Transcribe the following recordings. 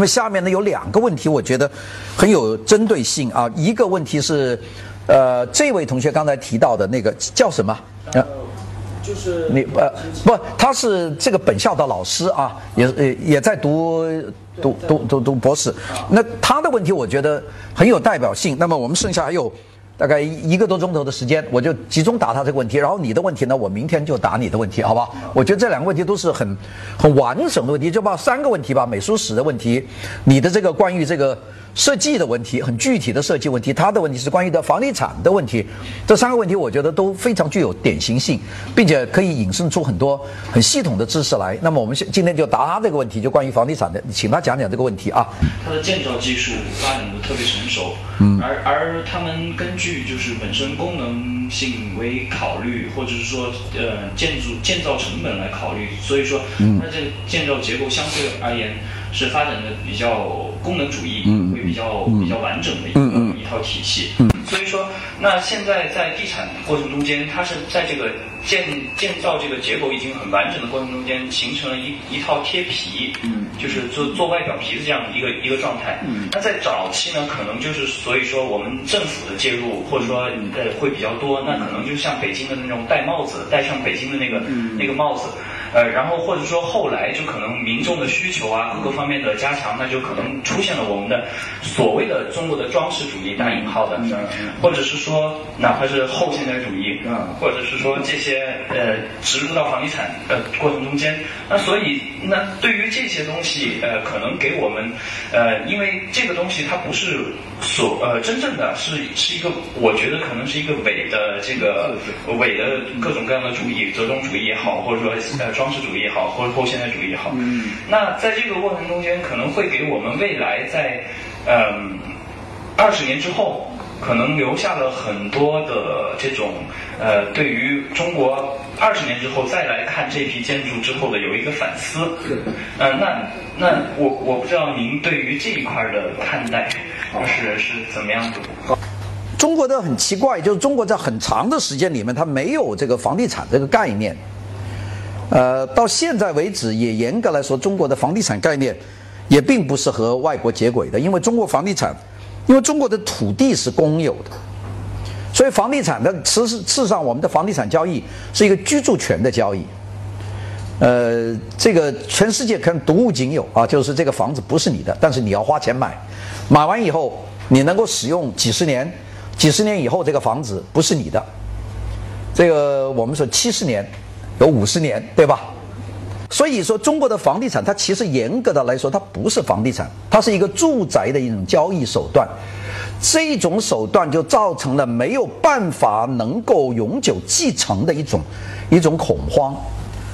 那么下面呢有两个问题，我觉得很有针对性啊。一个问题是，呃，这位同学刚才提到的那个叫什么？呃，就是你呃不，他是这个本校的老师啊，也也也在读读读读读博士。那他的问题我觉得很有代表性。那么我们剩下还有。大概一个多钟头的时间，我就集中答他这个问题。然后你的问题呢，我明天就答你的问题，好吧？我觉得这两个问题都是很很完整的问题，就把三个问题吧：美术史的问题，你的这个关于这个。设计的问题很具体的设计问题，他的问题是关于的房地产的问题，这三个问题我觉得都非常具有典型性，并且可以引申出很多很系统的知识来。那么我们今天就答他这个问题，就关于房地产的，请他讲讲这个问题啊。它的建造技术发展的特别成熟，嗯，而而他们根据就是本身功能性为考虑，或者是说呃建筑建造成本来考虑，所以说它这个建造结构相对而言。是发展的比较功能主义，会比较比较完整的一个一套体系。所以说，那现在在地产过程中间，它是在这个建建造这个结构已经很完整的过程中间，形成了一一套贴皮，就是做做外表皮的这样一个一个状态。那在早期呢，可能就是所以说我们政府的介入或者说呃会比较多，那可能就像北京的那种戴帽子，戴上北京的那个那个帽子。呃，然后或者说后来就可能民众的需求啊，各个方面的加强，那就可能出现了我们的所谓的中国的装饰主义打引号的，或者是说哪怕是后现代主义，或者是说这些呃植入到房地产呃过程中间，那所以那对于这些东西呃可能给我们呃因为这个东西它不是所呃真正的是是一个我觉得可能是一个伪的这个伪的各种各样的主义，折中主义也好，或者说呃。装饰主义也好，或者后现代主义也好，嗯那在这个过程中间，可能会给我们未来在嗯二十年之后，可能留下了很多的这种呃，对于中国二十年之后再来看这批建筑之后的有一个反思。呃，那那我我不知道您对于这一块的看待是是怎么样的？中国的很奇怪，就是中国在很长的时间里面，它没有这个房地产这个概念。呃，到现在为止，也严格来说，中国的房地产概念也并不是和外国接轨的，因为中国房地产，因为中国的土地是公有的，所以房地产的事实事实上，我们的房地产交易是一个居住权的交易。呃，这个全世界可能独物仅有啊，就是这个房子不是你的，但是你要花钱买，买完以后你能够使用几十年，几十年以后这个房子不是你的，这个我们说七十年。有五十年，对吧？所以说，中国的房地产它其实严格的来说，它不是房地产，它是一个住宅的一种交易手段。这种手段就造成了没有办法能够永久继承的一种一种恐慌。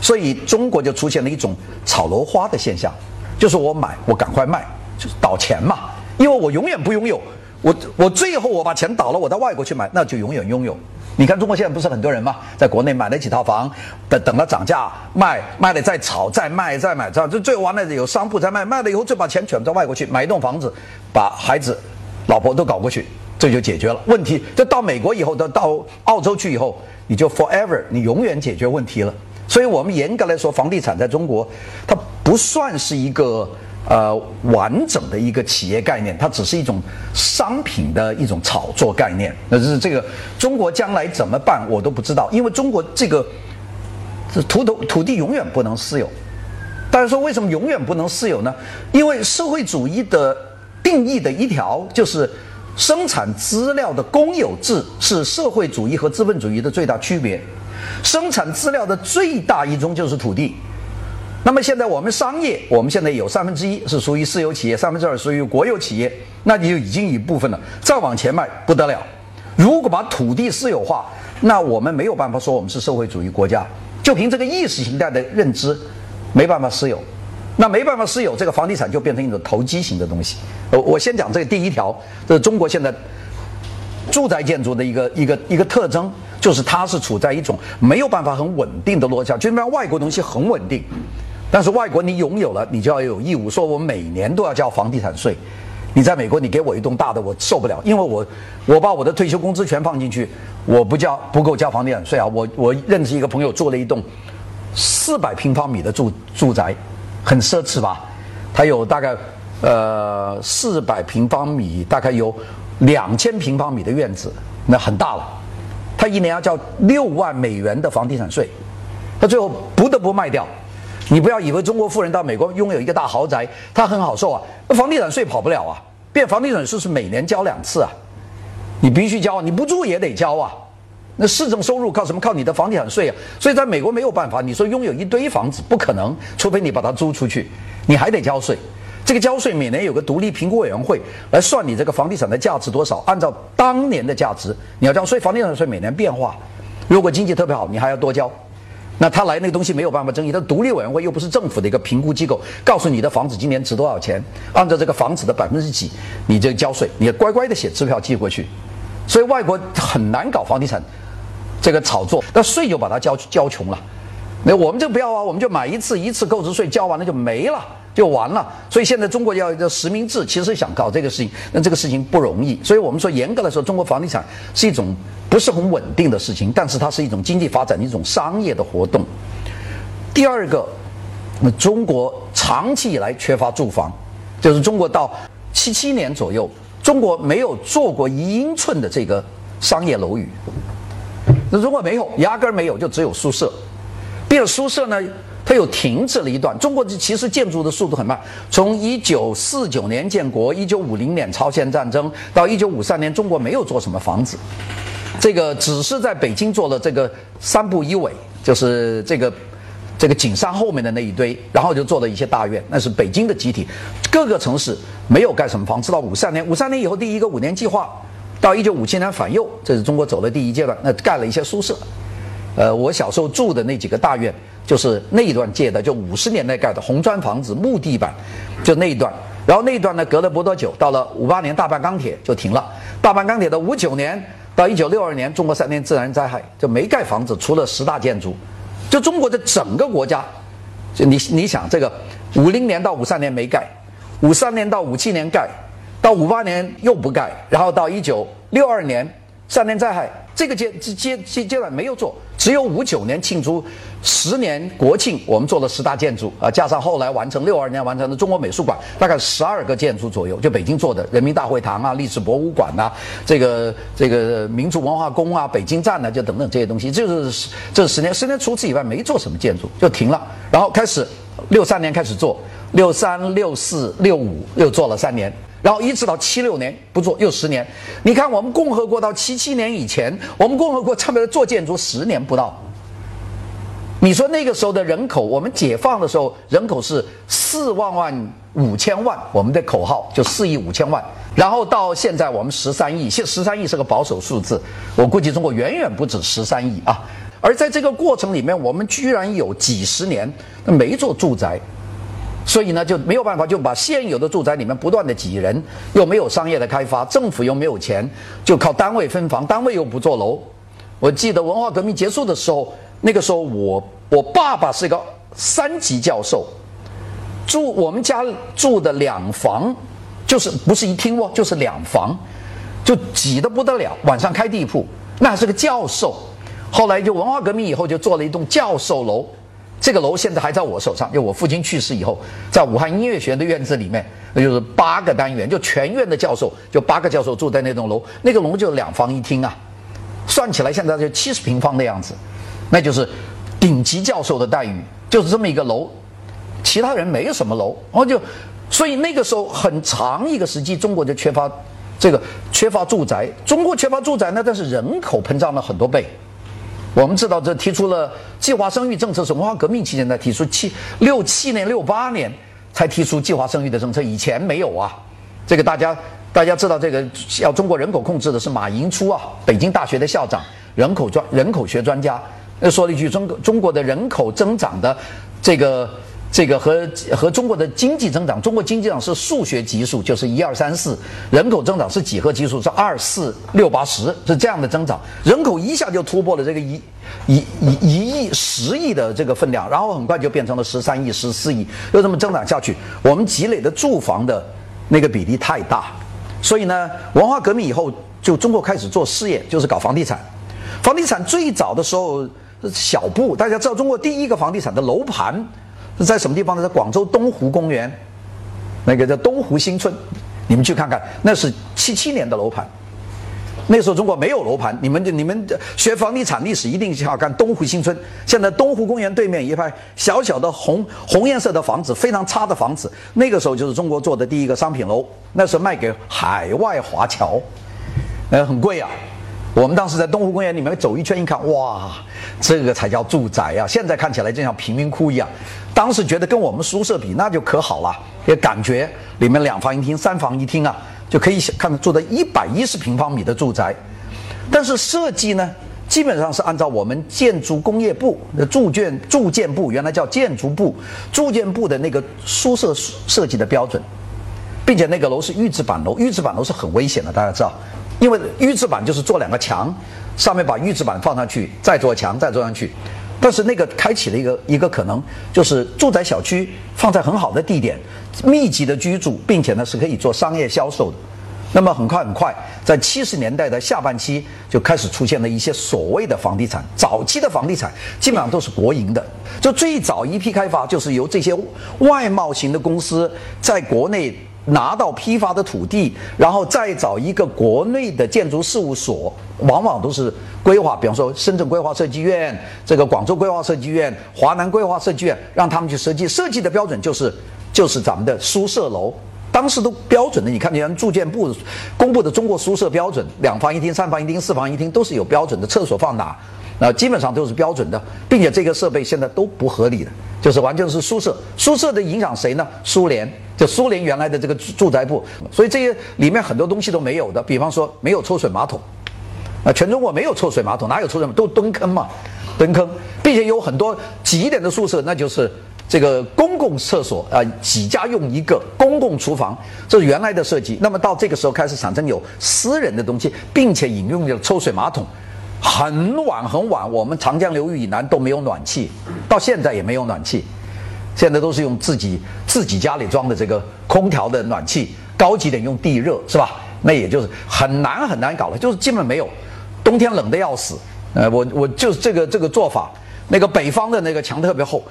所以中国就出现了一种炒楼花的现象，就是我买，我赶快卖，就是倒钱嘛。因为我永远不拥有，我我最后我把钱倒了，我到外国去买，那就永远拥有。你看中国现在不是很多人吗？在国内买了几套房，等等它涨价卖，卖了再炒，再卖，再买，这样就最后完了有商铺在卖，卖了以后就把钱卷到外国去买一栋房子，把孩子、老婆都搞过去，这就解决了问题。这到美国以后，到到澳洲去以后，你就 forever，你永远解决问题了。所以我们严格来说，房地产在中国，它不算是一个。呃，完整的一个企业概念，它只是一种商品的一种炒作概念。那就是这个中国将来怎么办，我都不知道，因为中国这个这土土土地永远不能私有。大家说为什么永远不能私有呢？因为社会主义的定义的一条就是生产资料的公有制是社会主义和资本主义的最大区别。生产资料的最大一宗就是土地。那么现在我们商业，我们现在有三分之一是属于私有企业，三分之二属于国有企业，那你就已经一部分了。再往前迈不得了，如果把土地私有化，那我们没有办法说我们是社会主义国家。就凭这个意识形态的认知，没办法私有，那没办法私有，这个房地产就变成一种投机型的东西。我我先讲这个第一条，这是中国现在住宅建筑的一个一个一个特征，就是它是处在一种没有办法很稳定的落下，就像外国东西很稳定。但是外国你拥有了，你就要有义务说，我每年都要交房地产税。你在美国，你给我一栋大的，我受不了，因为我我把我的退休工资全放进去，我不交不够交房地产税啊。我我认识一个朋友做了一栋四百平方米的住住宅，很奢侈吧？他有大概呃，四百平方米，大概有两千平方米的院子，那很大了。他一年要交六万美元的房地产税，他最后不得不卖掉。你不要以为中国富人到美国拥有一个大豪宅，他很好受啊，那房地产税跑不了啊。变房地产税是每年交两次啊，你必须交，你不住也得交啊。那市政收入靠什么？靠你的房地产税啊！所以在美国没有办法，你说拥有一堆房子不可能，除非你把它租出去，你还得交税。这个交税每年有个独立评估委员会来算你这个房地产的价值多少，按照当年的价值你要交税。房地产税每年变化，如果经济特别好，你还要多交。那他来那个东西没有办法争议，他独立委员会又不是政府的一个评估机构，告诉你的房子今年值多少钱，按照这个房子的百分之几，你就交税，你乖乖的写支票寄过去。所以外国很难搞房地产。这个炒作，那税就把它交交穷了。那我们就不要啊，我们就买一次，一次购置税交完了就没了，就完了。所以现在中国要一个实名制，其实想搞这个事情，那这个事情不容易。所以我们说，严格来说，中国房地产是一种不是很稳定的事情，但是它是一种经济发展的一种商业的活动。第二个，那中国长期以来缺乏住房，就是中国到七七年左右，中国没有做过一英寸的这个商业楼宇。那如果没有，压根儿没有，就只有宿舍。并宿舍呢，它又停滞了一段。中国其实建筑的速度很慢，从一九四九年建国，一九五零年朝鲜战争到一九五三年，中国没有做什么房子。这个只是在北京做了这个三步一委，就是这个这个景山后面的那一堆，然后就做了一些大院，那是北京的集体。各个城市没有盖什么房，直到五三年，五三年以后第一个五年计划。到一九五七年反右，这是中国走的第一阶段。那盖了一些宿舍，呃，我小时候住的那几个大院，就是那一段建的，就五十年代盖的红砖房子，木地板，就那一段。然后那一段呢，隔了不多久，到了五八年大办钢铁就停了。大办钢铁的五九年到一九六二年，中国三年自然灾害就没盖房子，除了十大建筑。就中国的整个国家，就你你想这个五零年到五三年没盖，五三年到五七年盖。到五八年又不盖，然后到一九六二年三年灾害，这个阶阶阶阶段没有做，只有五九年庆祝十年国庆，我们做了十大建筑啊，加上后来完成六二年完成的中国美术馆，大概十二个建筑左右，就北京做的人民大会堂啊、历史博物馆呐、这个这个民族文化宫啊、北京站呐，就等等这些东西，就是这十年十年除此以外没做什么建筑就停了，然后开始六三年开始做，六三六四六五又做了三年。然后一直到七六年不做又十年，你看我们共和国到七七年以前，我们共和国差不多做建筑十年不到。你说那个时候的人口，我们解放的时候人口是四万万五千万，我们的口号就四亿五千万。然后到现在我们十三亿，现十三亿是个保守数字，我估计中国远远不止十三亿啊。而在这个过程里面，我们居然有几十年没做住宅。所以呢，就没有办法，就把现有的住宅里面不断的挤人，又没有商业的开发，政府又没有钱，就靠单位分房，单位又不做楼。我记得文化革命结束的时候，那个时候我我爸爸是一个三级教授，住我们家住的两房，就是不是一厅哦，就是两房，就挤得不得了。晚上开地铺，那是个教授。后来就文化革命以后，就做了一栋教授楼。这个楼现在还在我手上，就我父亲去世以后，在武汉音乐学院的院子里面，那就是八个单元，就全院的教授，就八个教授住在那栋楼，那个楼就两房一厅啊，算起来现在就七十平方的样子，那就是顶级教授的待遇，就是这么一个楼，其他人没有什么楼，然后就，所以那个时候很长一个时期，中国就缺乏这个缺乏住宅，中国缺乏住宅呢，但是人口膨胀了很多倍。我们知道，这提出了计划生育政策是文化革命期间才提出，七六七年、六八年才提出计划生育的政策，以前没有啊。这个大家大家知道，这个要中国人口控制的是马寅初啊，北京大学的校长，人口专人口学专家，说了一句：中中国的人口增长的这个。这个和和中国的经济增长，中国经济增长是数学级数，就是一二三四；人口增长是几何级数，是二四六八十，是这样的增长。人口一下就突破了这个一一一一亿十亿的这个分量，然后很快就变成了十三亿、十四亿，又这么增长下去，我们积累的住房的那个比例太大，所以呢，文化革命以后，就中国开始做事业，就是搞房地产。房地产最早的时候小布，大家知道中国第一个房地产的楼盘。在什么地方呢？在广州东湖公园，那个叫东湖新村，你们去看看，那是七七年的楼盘。那时候中国没有楼盘，你们就你们学房地产历史一定要看东湖新村。现在东湖公园对面一排小小的红红颜色的房子，非常差的房子。那个时候就是中国做的第一个商品楼，那时候卖给海外华侨，呃，很贵啊。我们当时在东湖公园里面走一圈，一看，哇，这个才叫住宅啊！现在看起来就像贫民窟一样。当时觉得跟我们宿舍比，那就可好了，也感觉里面两房一厅、三房一厅啊。就可以看住的一百一十平方米的住宅，但是设计呢，基本上是按照我们建筑工业部的住建住建部原来叫建筑部住建部的那个宿舍设计的标准，并且那个楼是预制板楼，预制板楼是很危险的，大家知道，因为预制板就是做两个墙，上面把预制板放上去，再做墙，再做上去。但是那个开启了一个一个可能，就是住宅小区放在很好的地点，密集的居住，并且呢是可以做商业销售的。那么很快很快，在七十年代的下半期就开始出现了一些所谓的房地产。早期的房地产基本上都是国营的，就最早一批开发就是由这些外贸型的公司在国内。拿到批发的土地，然后再找一个国内的建筑事务所，往往都是规划，比方说深圳规划设计院、这个广州规划设计院、华南规划设计院，让他们去设计。设计的标准就是就是咱们的宿舍楼，当时都标准的。你看，你看住建部公布的中国宿舍标准，两房一厅、三房一厅、四房一厅都是有标准的，厕所放哪？那基本上都是标准的，并且这个设备现在都不合理的，就是完全是宿舍。宿舍的影响谁呢？苏联，就苏联原来的这个住宅部，所以这些里面很多东西都没有的。比方说没有抽水马桶，啊，全中国没有抽水马桶，哪有抽水马桶？都蹲坑嘛，蹲坑，并且有很多挤一点的宿舍，那就是这个公共厕所啊，几家用一个公共厨房，这是原来的设计。那么到这个时候开始产生有私人的东西，并且引用了抽水马桶。很晚很晚，我们长江流域以南都没有暖气，到现在也没有暖气，现在都是用自己自己家里装的这个空调的暖气，高级点用地热是吧？那也就是很难很难搞了，就是基本没有，冬天冷的要死。呃，我我就是这个这个做法，那个北方的那个墙特别厚，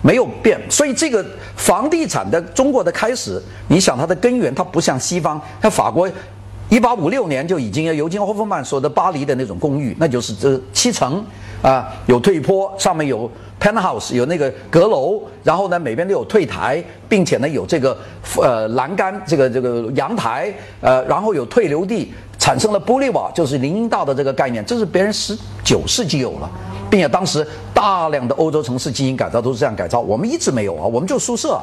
没有变。所以这个房地产的中国的开始，你想它的根源，它不像西方，像法国。一八五六年就已经有尤金·霍夫曼说的巴黎的那种公寓，那就是这七层啊，有退坡，上面有 penthouse，有那个阁楼，然后呢，每边都有退台，并且呢有这个呃栏杆，这个这个阳台，呃，然后有退流地，产生了玻璃瓦，就是林荫道的这个概念，这是别人十九世纪有了，并且当时大量的欧洲城市进行改造都是这样改造，我们一直没有啊，我们就宿舍。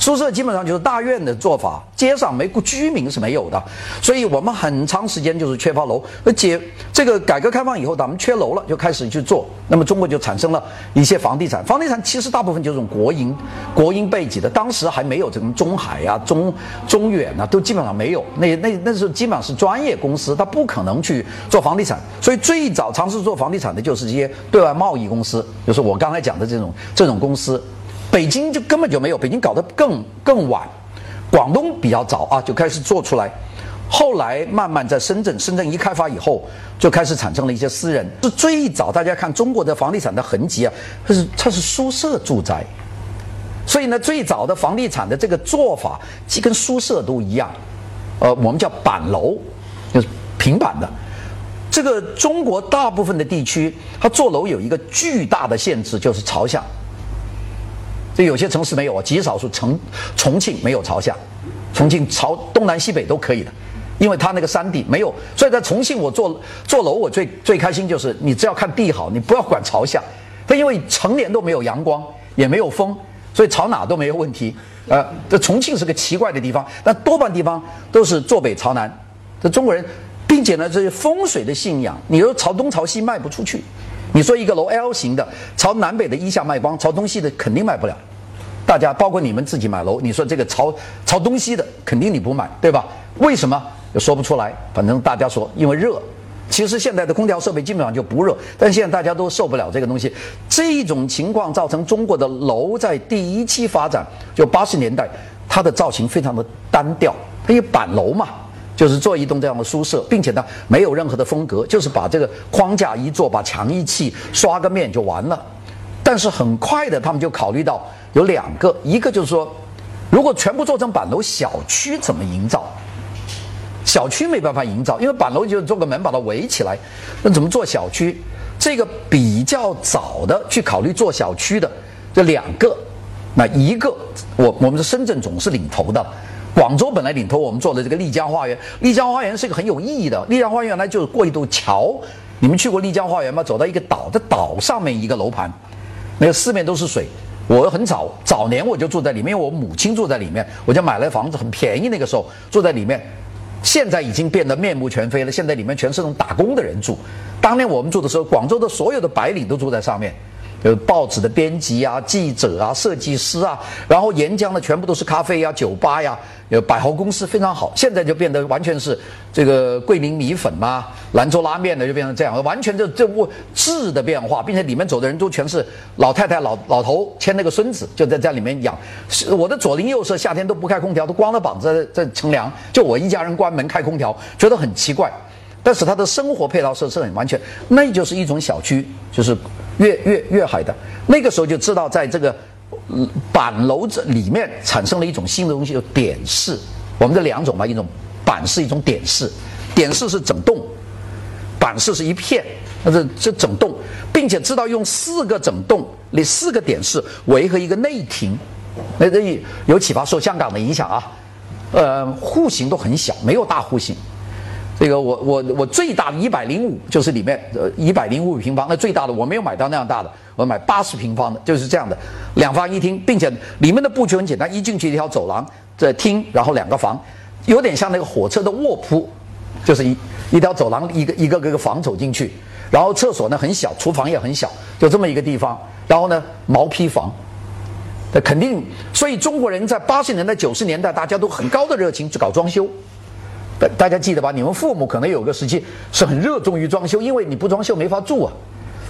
宿舍基本上就是大院的做法，街上没居民是没有的，所以我们很长时间就是缺乏楼。而且这个改革开放以后，咱们缺楼了，就开始去做，那么中国就产生了一些房地产。房地产其实大部分就是国营、国营背景的，当时还没有这种中海啊、中中远啊，都基本上没有。那那那时候基本上是专业公司，他不可能去做房地产。所以最早尝试做房地产的就是这些对外贸易公司，就是我刚才讲的这种这种公司。北京就根本就没有，北京搞得更更晚，广东比较早啊，就开始做出来，后来慢慢在深圳，深圳一开发以后，就开始产生了一些私人。是最早大家看中国的房地产的痕迹啊，它是它是宿舍住宅，所以呢，最早的房地产的这个做法，既跟宿舍都一样，呃，我们叫板楼，就是平板的。这个中国大部分的地区，它做楼有一个巨大的限制，就是朝向。这有些城市没有啊，极少数城重庆没有朝向，重庆朝东南西北都可以的，因为它那个山地没有，所以在重庆我做做楼我最最开心就是你只要看地好，你不要管朝向，它因为成年都没有阳光也没有风，所以朝哪都没有问题。呃，这重庆是个奇怪的地方，但多半地方都是坐北朝南。这中国人，并且呢，这些风水的信仰，你说朝东朝西卖不出去。你说一个楼 L 型的，朝南北的一下卖光，朝东西的肯定卖不了。大家包括你们自己买楼，你说这个朝朝东西的，肯定你不买，对吧？为什么？也说不出来。反正大家说，因为热。其实现在的空调设备基本上就不热，但现在大家都受不了这个东西。这种情况造成中国的楼在第一期发展，就八十年代，它的造型非常的单调，它有板楼嘛。就是做一栋这样的宿舍，并且呢没有任何的风格，就是把这个框架一做，把墙一砌，刷个面就完了。但是很快的，他们就考虑到有两个，一个就是说，如果全部做成板楼，小区怎么营造？小区没办法营造，因为板楼就做个门把它围起来，那怎么做小区？这个比较早的去考虑做小区的这两个，那一个我我们是深圳总是领头的，广州本来领头，我们做的这个丽江花园，丽江花园是一个很有意义的，丽江花园原来就是过一堵桥，你们去过丽江花园吗？走到一个岛，的岛上面一个楼盘，那个四面都是水。我很早早年我就住在里面，因为我母亲住在里面，我就买了房子，很便宜。那个时候住在里面，现在已经变得面目全非了。现在里面全是那种打工的人住。当年我们住的时候，广州的所有的白领都住在上面。有报纸的编辑啊、记者啊、设计师啊，然后沿江的全部都是咖啡呀、酒吧呀，有百货公司非常好。现在就变得完全是这个桂林米粉嘛、兰州拉面的就变成这样，完全就这物质的变化，并且里面走的人都全是老太太、老老头牵那个孙子，就在在里面养。我的左邻右舍夏天都不开空调，都光着膀子在在乘凉，就我一家人关门开空调，觉得很奇怪。但是它的生活配套设施很完全，那就是一种小区，就是。粤粤粤海的那个时候就知道，在这个板楼子里面产生了一种新的东西，叫点式。我们这两种嘛，一种板式，一种点式。点式是整栋，板式是一片，那这这整栋，并且知道用四个整栋，那四个点式围合一个内庭，那这有启发，受香港的影响啊。呃，户型都很小，没有大户型。这个我我我最大的一百零五就是里面呃一百零五平方，那最大的我没有买到那样大的，我买八十平方的，就是这样的。两房一厅，并且里面的布局很简单，一进去一条走廊，这厅，然后两个房，有点像那个火车的卧铺，就是一一条走廊，一个一个个个房走进去，然后厕所呢很小，厨房也很小，就这么一个地方，然后呢毛坯房，那肯定，所以中国人在八十年代九十年代大家都很高的热情去搞装修。大家记得吧？你们父母可能有个时期是很热衷于装修，因为你不装修没法住啊。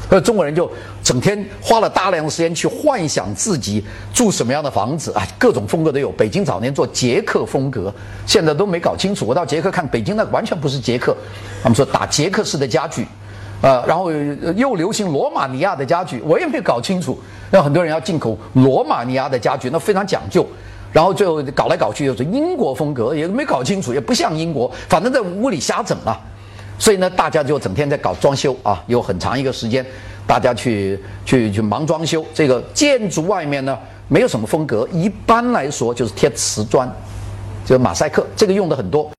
呃，中国人就整天花了大量的时间去幻想自己住什么样的房子啊，各种风格都有。北京早年做捷克风格，现在都没搞清楚。我到捷克看，北京那完全不是捷克，他们说打捷克式的家具，呃，然后又流行罗马尼亚的家具，我也没搞清楚。那很多人要进口罗马尼亚的家具，那非常讲究。然后最后搞来搞去又是英国风格，也没搞清楚，也不像英国，反正在屋里瞎整啊。所以呢，大家就整天在搞装修啊，有很长一个时间，大家去去去忙装修。这个建筑外面呢，没有什么风格，一般来说就是贴瓷砖，就是马赛克，这个用的很多。